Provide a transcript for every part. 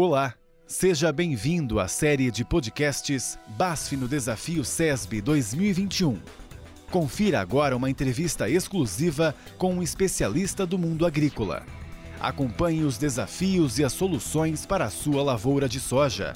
Olá, seja bem-vindo à série de podcasts BASF no Desafio SESB 2021. Confira agora uma entrevista exclusiva com um especialista do mundo agrícola. Acompanhe os desafios e as soluções para a sua lavoura de soja.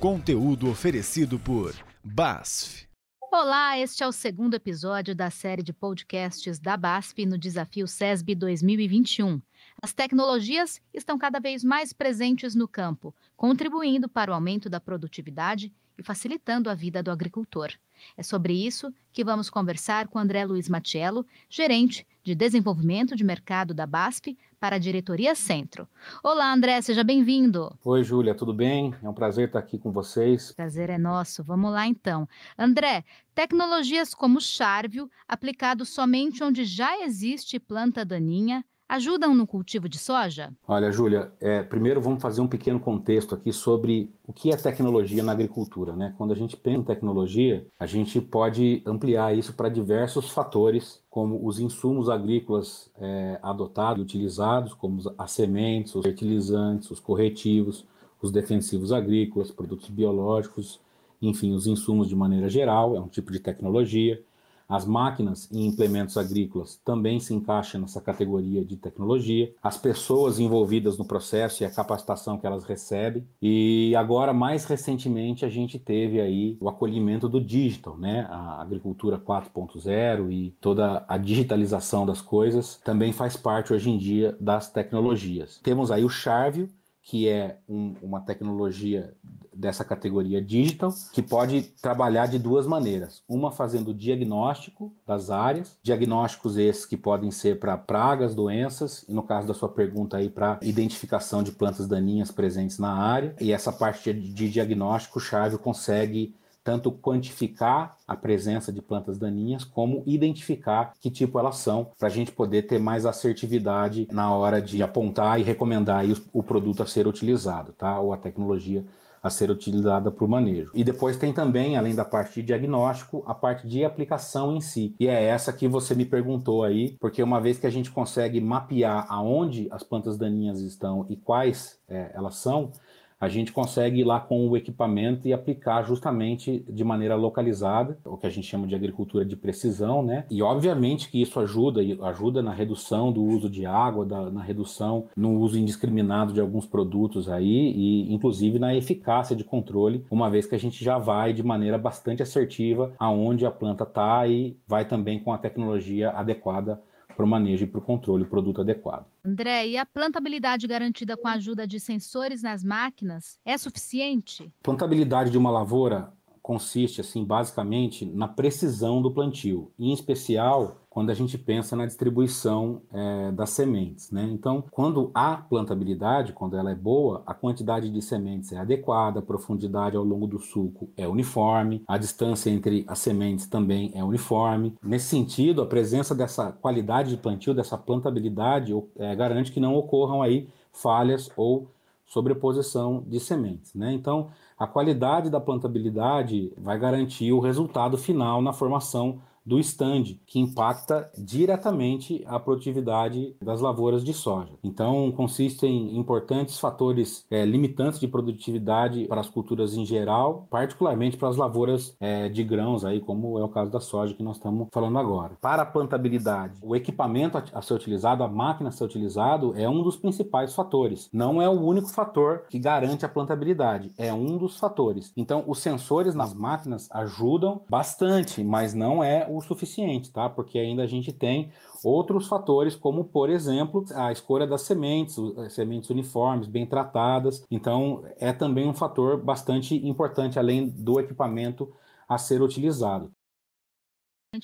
Conteúdo oferecido por BASF. Olá, este é o segundo episódio da série de podcasts da BASF no Desafio SESB 2021. As tecnologias estão cada vez mais presentes no campo, contribuindo para o aumento da produtividade e facilitando a vida do agricultor. É sobre isso que vamos conversar com André Luiz Matiello, gerente de desenvolvimento de mercado da BASF para a diretoria Centro. Olá, André, seja bem-vindo. Oi, Júlia, tudo bem? É um prazer estar aqui com vocês. Prazer é nosso. Vamos lá então. André, tecnologias como Charvio, aplicado somente onde já existe planta daninha, ajudam no cultivo de soja? Olha, Júlia, é, primeiro vamos fazer um pequeno contexto aqui sobre o que é tecnologia na agricultura. Né? Quando a gente pensa em tecnologia, a gente pode ampliar isso para diversos fatores, como os insumos agrícolas é, adotados e utilizados, como as sementes, os fertilizantes, os corretivos, os defensivos agrícolas, produtos biológicos, enfim, os insumos de maneira geral, é um tipo de tecnologia. As máquinas e implementos agrícolas também se encaixam nessa categoria de tecnologia. As pessoas envolvidas no processo e a capacitação que elas recebem. E agora, mais recentemente, a gente teve aí o acolhimento do digital, né? A agricultura 4.0 e toda a digitalização das coisas também faz parte hoje em dia das tecnologias. Temos aí o Charvio, que é um, uma tecnologia dessa categoria digital, que pode trabalhar de duas maneiras. Uma fazendo diagnóstico das áreas, diagnósticos esses que podem ser para pragas, doenças, e no caso da sua pergunta aí, para identificação de plantas daninhas presentes na área. E essa parte de, diagnóstico, o Chave consegue tanto quantificar a presença de plantas daninhas, como identificar que tipo elas são, para a gente poder ter mais assertividade na hora de apontar e recomendar o, o produto a ser utilizado, tá? Ou a tecnologia a ser utilizada para o manejo. E depois tem também, além da parte de diagnóstico, a parte de aplicação em si. E é essa que você me perguntou aí, porque uma vez que a gente consegue mapear aonde as plantas daninhas estão e quais é, elas são, a gente consegue ir lá com o equipamento e aplicar justamente de maneira localizada, o que a gente chama de agricultura de precisão, né? E obviamente que isso ajuda, ajuda na redução do uso de água, da, na redução no uso indiscriminado de alguns produtos aí, e inclusive na eficácia de controle, uma vez que a gente já vai de maneira bastante assertiva aonde a planta está e vai também com a tecnologia adequada para o manejo e para o controle, o produto adequado. André, e a plantabilidade garantida com a ajuda de sensores nas máquinas é suficiente? Plantabilidade de uma lavoura consiste, assim, basicamente na precisão do plantio, em especial quando a gente pensa na distribuição é, das sementes, né? Então, quando há plantabilidade, quando ela é boa, a quantidade de sementes é adequada, a profundidade ao longo do sulco é uniforme, a distância entre as sementes também é uniforme. Nesse sentido, a presença dessa qualidade de plantio, dessa plantabilidade, é, garante que não ocorram aí falhas ou sobreposição de sementes, né? Então, a qualidade da plantabilidade vai garantir o resultado final na formação do stand, que impacta diretamente a produtividade das lavouras de soja. Então, consistem em importantes fatores é, limitantes de produtividade para as culturas em geral, particularmente para as lavouras é, de grãos, aí, como é o caso da soja que nós estamos falando agora. Para a plantabilidade, o equipamento a ser utilizado, a máquina a ser utilizado, é um dos principais fatores. Não é o único fator que garante a plantabilidade, é um dos fatores. Então, os sensores nas máquinas ajudam bastante, mas não é o suficiente, tá? Porque ainda a gente tem outros fatores, como, por exemplo, a escolha das sementes, sementes uniformes, bem tratadas. Então, é também um fator bastante importante, além do equipamento a ser utilizado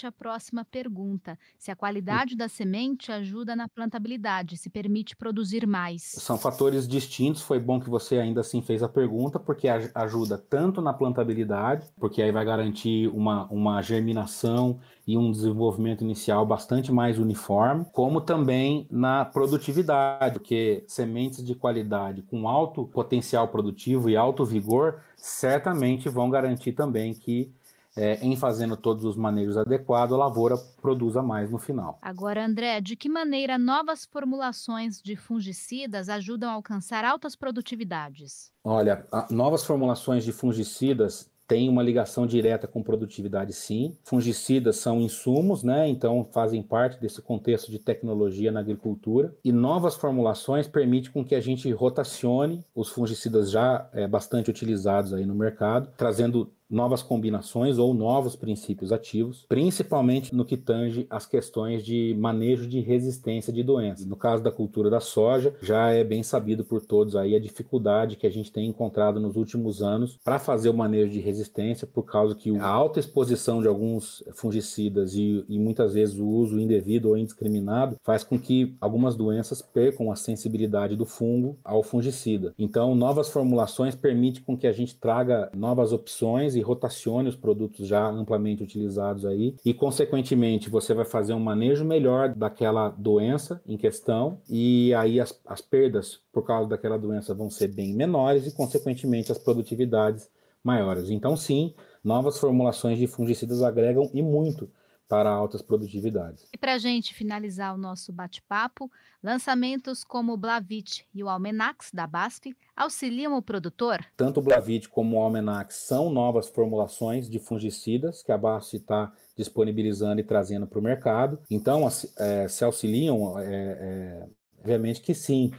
a próxima pergunta: se a qualidade da semente ajuda na plantabilidade, se permite produzir mais. São fatores distintos. Foi bom que você ainda assim fez a pergunta, porque ajuda tanto na plantabilidade, porque aí vai garantir uma, uma germinação e um desenvolvimento inicial bastante mais uniforme, como também na produtividade, porque sementes de qualidade com alto potencial produtivo e alto vigor certamente vão garantir também que é, em fazendo todos os manejos adequados, a lavoura produza mais no final. Agora, André, de que maneira novas formulações de fungicidas ajudam a alcançar altas produtividades? Olha, novas formulações de fungicidas tem uma ligação direta com produtividade, sim. Fungicidas são insumos, né? Então fazem parte desse contexto de tecnologia na agricultura. E novas formulações permitem com que a gente rotacione os fungicidas já é, bastante utilizados aí no mercado, trazendo novas combinações ou novos princípios ativos, principalmente no que tange as questões de manejo de resistência de doenças. No caso da cultura da soja, já é bem sabido por todos aí a dificuldade que a gente tem encontrado nos últimos anos para fazer o manejo de resistência, por causa que a alta exposição de alguns fungicidas e, e muitas vezes o uso indevido ou indiscriminado faz com que algumas doenças percam a sensibilidade do fungo ao fungicida. Então, novas formulações permitem com que a gente traga novas opções e rotacione os produtos já amplamente utilizados aí e, consequentemente, você vai fazer um manejo melhor daquela doença em questão e aí as, as perdas por causa daquela doença vão ser bem menores e, consequentemente, as produtividades maiores. Então, sim, novas formulações de fungicidas agregam e muito para altas produtividades. E para a gente finalizar o nosso bate-papo, lançamentos como o Blavit e o Almenax da BASF auxiliam o produtor? Tanto o Blavit como o Almenax são novas formulações de fungicidas que a BASF está disponibilizando e trazendo para o mercado. Então, é, se auxiliam, é, é, obviamente que sim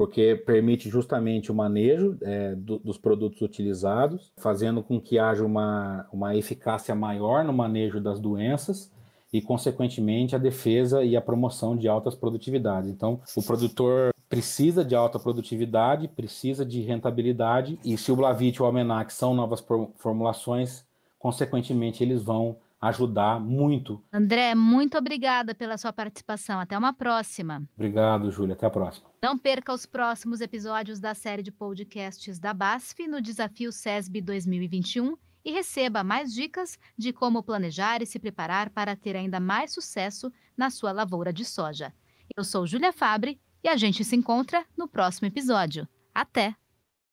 porque permite justamente o manejo é, do, dos produtos utilizados, fazendo com que haja uma, uma eficácia maior no manejo das doenças e, consequentemente, a defesa e a promoção de altas produtividades. Então, o produtor precisa de alta produtividade, precisa de rentabilidade, e se o Blavit e o Almenac são novas formulações, consequentemente, eles vão ajudar muito. André, muito obrigada pela sua participação. Até uma próxima. Obrigado, Júlia. Até a próxima. Não perca os próximos episódios da série de podcasts da BASF no Desafio SESB 2021 e receba mais dicas de como planejar e se preparar para ter ainda mais sucesso na sua lavoura de soja. Eu sou Júlia Fabre e a gente se encontra no próximo episódio. Até!